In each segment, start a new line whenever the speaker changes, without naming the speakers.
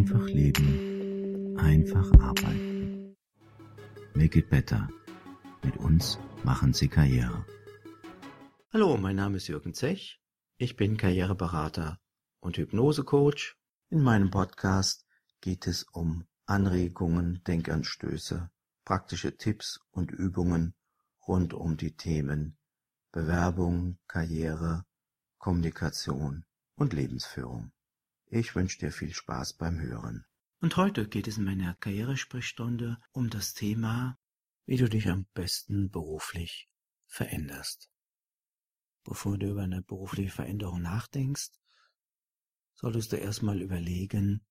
Einfach leben, einfach arbeiten. Make it better. Mit uns machen Sie Karriere.
Hallo, mein Name ist Jürgen Zech. Ich bin Karriereberater und Hypnosecoach. In meinem Podcast geht es um Anregungen, Denkanstöße, praktische Tipps und Übungen rund um die Themen Bewerbung, Karriere, Kommunikation und Lebensführung. Ich wünsche dir viel Spaß beim Hören. Und heute geht es in meiner Karrieresprechstunde um das Thema, wie du dich am besten beruflich veränderst. Bevor du über eine berufliche Veränderung nachdenkst, solltest du erstmal überlegen,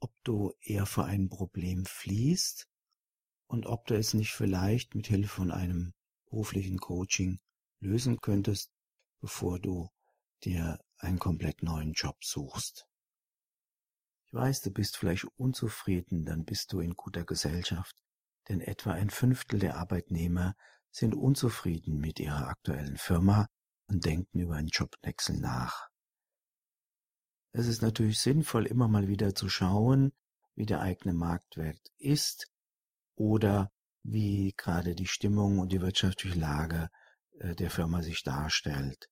ob du eher vor einem Problem fließt und ob du es nicht vielleicht mit Hilfe von einem beruflichen Coaching lösen könntest, bevor du dir einen komplett neuen Job suchst. Ich weiß, du bist vielleicht unzufrieden, dann bist du in guter Gesellschaft, denn etwa ein Fünftel der Arbeitnehmer sind unzufrieden mit ihrer aktuellen Firma und denken über einen Jobwechsel nach. Es ist natürlich sinnvoll, immer mal wieder zu schauen, wie der eigene Marktwert ist oder wie gerade die Stimmung und die wirtschaftliche Lage äh, der Firma sich darstellt.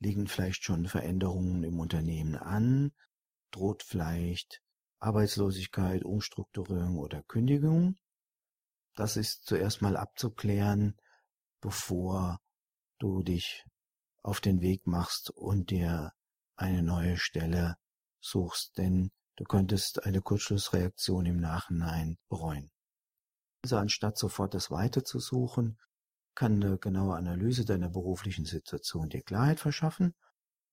Liegen vielleicht schon Veränderungen im Unternehmen an? Droht vielleicht Arbeitslosigkeit, Umstrukturierung oder Kündigung? Das ist zuerst mal abzuklären, bevor du dich auf den Weg machst und dir eine neue Stelle suchst, denn du könntest eine Kurzschlussreaktion im Nachhinein bereuen. Also anstatt sofort das Weite zu suchen, kann eine genaue Analyse deiner beruflichen Situation dir Klarheit verschaffen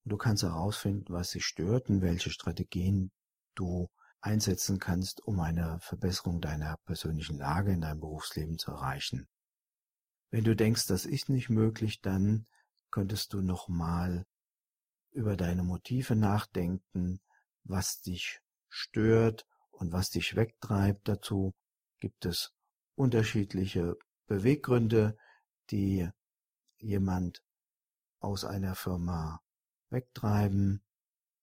und du kannst herausfinden, was dich stört und welche Strategien du einsetzen kannst, um eine Verbesserung deiner persönlichen Lage in deinem Berufsleben zu erreichen. Wenn du denkst, das ist nicht möglich, dann könntest du nochmal über deine Motive nachdenken, was dich stört und was dich wegtreibt. Dazu gibt es unterschiedliche Beweggründe, die jemand aus einer Firma wegtreiben.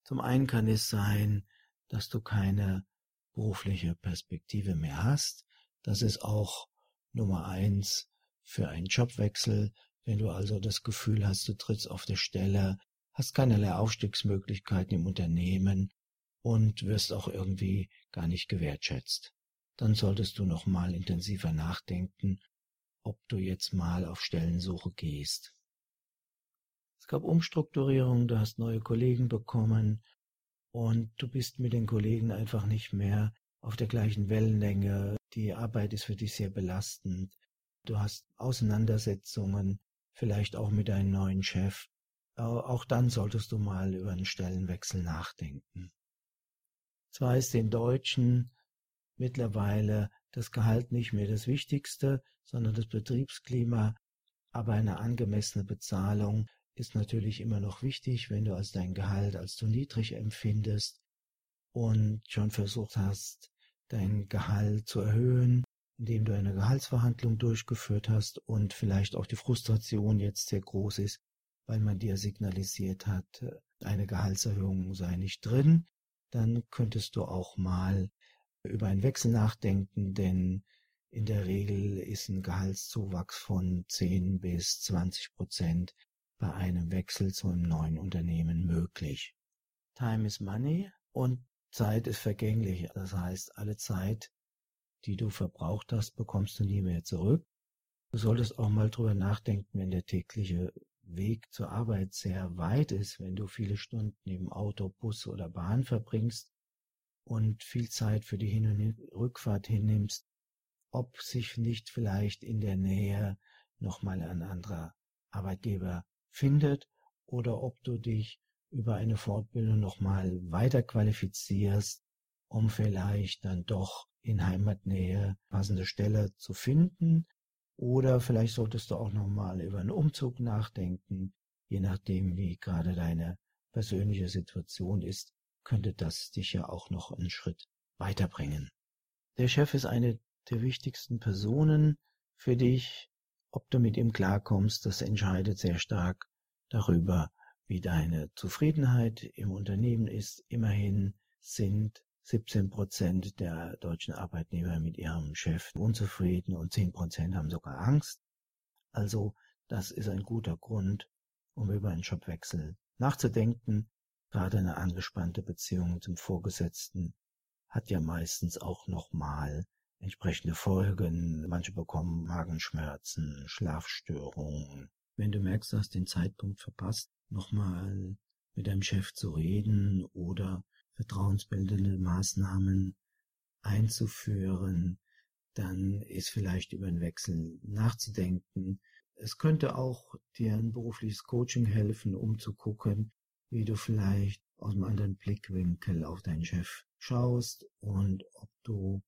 Zum einen kann es sein, dass du keine berufliche Perspektive mehr hast. Das ist auch Nummer eins für einen Jobwechsel. Wenn du also das Gefühl hast, du trittst auf der Stelle, hast keinerlei Aufstiegsmöglichkeiten im Unternehmen und wirst auch irgendwie gar nicht gewertschätzt. Dann solltest du noch mal intensiver nachdenken, ob du jetzt mal auf Stellensuche gehst. Es gab Umstrukturierungen, du hast neue Kollegen bekommen und du bist mit den Kollegen einfach nicht mehr auf der gleichen Wellenlänge. Die Arbeit ist für dich sehr belastend. Du hast Auseinandersetzungen, vielleicht auch mit deinem neuen Chef. Auch dann solltest du mal über einen Stellenwechsel nachdenken. Zwar ist den Deutschen mittlerweile das Gehalt nicht mehr das Wichtigste, sondern das Betriebsklima, aber eine angemessene Bezahlung ist natürlich immer noch wichtig, wenn du als dein Gehalt als zu niedrig empfindest und schon versucht hast, dein Gehalt zu erhöhen, indem du eine Gehaltsverhandlung durchgeführt hast und vielleicht auch die Frustration jetzt sehr groß ist, weil man dir signalisiert hat, eine Gehaltserhöhung sei nicht drin, dann könntest du auch mal über einen Wechsel nachdenken, denn in der Regel ist ein Gehaltszuwachs von 10 bis 20 Prozent bei einem Wechsel zu einem neuen Unternehmen möglich. Time is money und Zeit ist vergänglich. Das heißt, alle Zeit, die du verbraucht hast, bekommst du nie mehr zurück. Du solltest auch mal drüber nachdenken, wenn der tägliche Weg zur Arbeit sehr weit ist, wenn du viele Stunden im Auto, Bus oder Bahn verbringst, und viel Zeit für die Hin- und Rückfahrt hinnimmst, ob sich nicht vielleicht in der Nähe nochmal ein anderer Arbeitgeber findet oder ob du dich über eine Fortbildung nochmal weiter qualifizierst, um vielleicht dann doch in Heimatnähe passende Stelle zu finden. Oder vielleicht solltest du auch nochmal über einen Umzug nachdenken, je nachdem, wie gerade deine persönliche Situation ist könnte das dich ja auch noch einen Schritt weiterbringen. Der Chef ist eine der wichtigsten Personen für dich. Ob du mit ihm klarkommst, das entscheidet sehr stark darüber, wie deine Zufriedenheit im Unternehmen ist. Immerhin sind 17 Prozent der deutschen Arbeitnehmer mit ihrem Chef unzufrieden und 10 Prozent haben sogar Angst. Also das ist ein guter Grund, um über einen Jobwechsel nachzudenken. Gerade eine angespannte Beziehung zum Vorgesetzten hat ja meistens auch nochmal entsprechende Folgen. Manche bekommen Magenschmerzen, Schlafstörungen. Wenn du merkst, du hast den Zeitpunkt verpasst, nochmal mit deinem Chef zu reden oder vertrauensbildende Maßnahmen einzuführen, dann ist vielleicht über einen Wechsel nachzudenken. Es könnte auch dir ein berufliches Coaching helfen, um zu gucken, wie du vielleicht aus einem anderen Blickwinkel auf deinen Chef schaust und ob du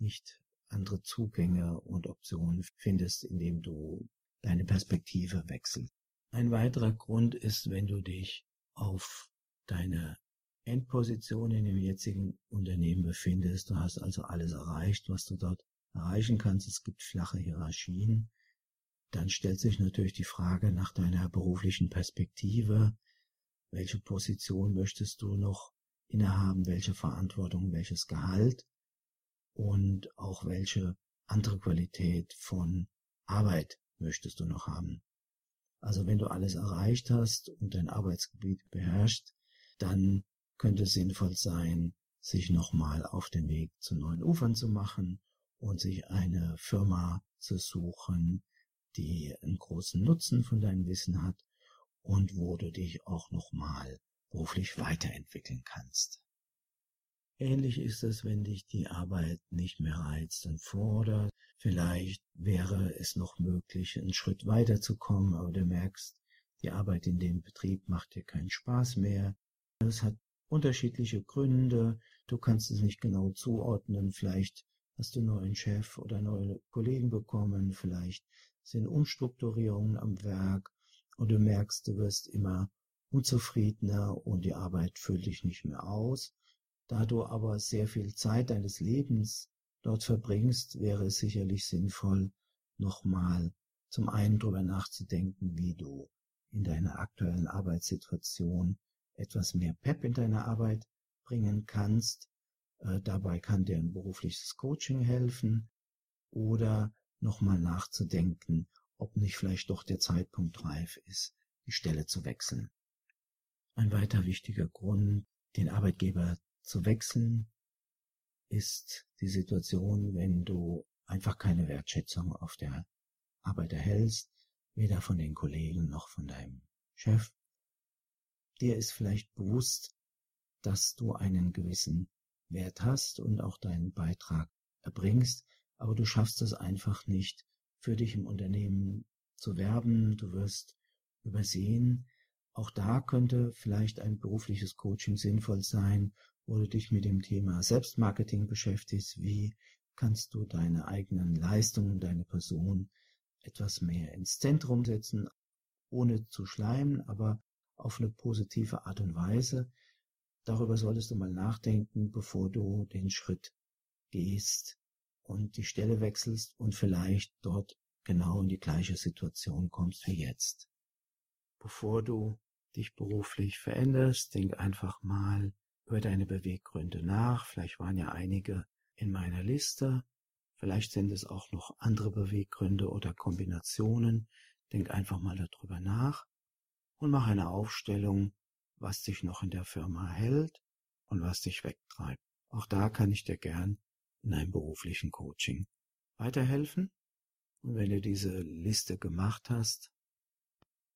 nicht andere Zugänge und Optionen findest, indem du deine Perspektive wechselst. Ein weiterer Grund ist, wenn du dich auf deine Endposition in dem jetzigen Unternehmen befindest. Du hast also alles erreicht, was du dort erreichen kannst. Es gibt flache Hierarchien. Dann stellt sich natürlich die Frage nach deiner beruflichen Perspektive. Welche Position möchtest du noch innehaben? Welche Verantwortung? Welches Gehalt? Und auch welche andere Qualität von Arbeit möchtest du noch haben? Also wenn du alles erreicht hast und dein Arbeitsgebiet beherrscht, dann könnte es sinnvoll sein, sich nochmal auf den Weg zu neuen Ufern zu machen und sich eine Firma zu suchen, die einen großen Nutzen von deinem Wissen hat und wo du dich auch nochmal beruflich weiterentwickeln kannst. Ähnlich ist es, wenn dich die Arbeit nicht mehr reizt und fordert. Vielleicht wäre es noch möglich, einen Schritt weiterzukommen, aber du merkst, die Arbeit in dem Betrieb macht dir keinen Spaß mehr. Es hat unterschiedliche Gründe. Du kannst es nicht genau zuordnen. Vielleicht hast du neuen Chef oder neue Kollegen bekommen. Vielleicht sind Umstrukturierungen am Werk und du merkst, du wirst immer unzufriedener und die Arbeit füllt dich nicht mehr aus. Da du aber sehr viel Zeit deines Lebens dort verbringst, wäre es sicherlich sinnvoll, nochmal zum einen darüber nachzudenken, wie du in deiner aktuellen Arbeitssituation etwas mehr Pep in deine Arbeit bringen kannst. Äh, dabei kann dir ein berufliches Coaching helfen oder nochmal nachzudenken, ob nicht vielleicht doch der Zeitpunkt reif ist, die Stelle zu wechseln. Ein weiter wichtiger Grund, den Arbeitgeber zu wechseln, ist die Situation, wenn du einfach keine Wertschätzung auf der Arbeit erhältst, weder von den Kollegen noch von deinem Chef. Dir ist vielleicht bewusst, dass du einen gewissen Wert hast und auch deinen Beitrag erbringst, aber du schaffst es einfach nicht, für dich im Unternehmen zu werben, du wirst übersehen. Auch da könnte vielleicht ein berufliches Coaching sinnvoll sein, wo du dich mit dem Thema Selbstmarketing beschäftigst. Wie kannst du deine eigenen Leistungen, deine Person etwas mehr ins Zentrum setzen, ohne zu schleimen, aber auf eine positive Art und Weise. Darüber solltest du mal nachdenken, bevor du den Schritt gehst und die Stelle wechselst und vielleicht dort genau in die gleiche Situation kommst wie jetzt. Bevor du dich beruflich veränderst, denk einfach mal über deine Beweggründe nach. Vielleicht waren ja einige in meiner Liste. Vielleicht sind es auch noch andere Beweggründe oder Kombinationen. Denk einfach mal darüber nach und mach eine Aufstellung, was dich noch in der Firma hält und was dich wegtreibt. Auch da kann ich dir gern in einem beruflichen Coaching weiterhelfen. Und wenn du diese Liste gemacht hast,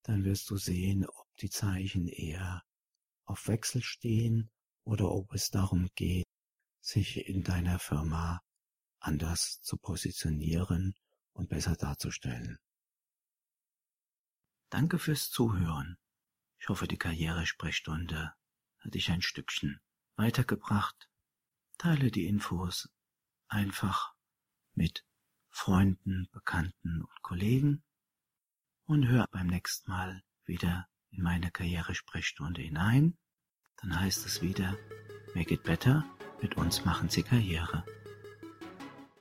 dann wirst du sehen, ob die Zeichen eher auf Wechsel stehen oder ob es darum geht, sich in deiner Firma anders zu positionieren und besser darzustellen. Danke fürs Zuhören. Ich hoffe, die Karrieresprechstunde hat dich ein Stückchen weitergebracht. Teile die Infos einfach mit Freunden, Bekannten und Kollegen und hör beim nächsten Mal wieder in meine Karrieresprechstunde hinein dann heißt es wieder, Make it better, mit uns machen Sie Karriere.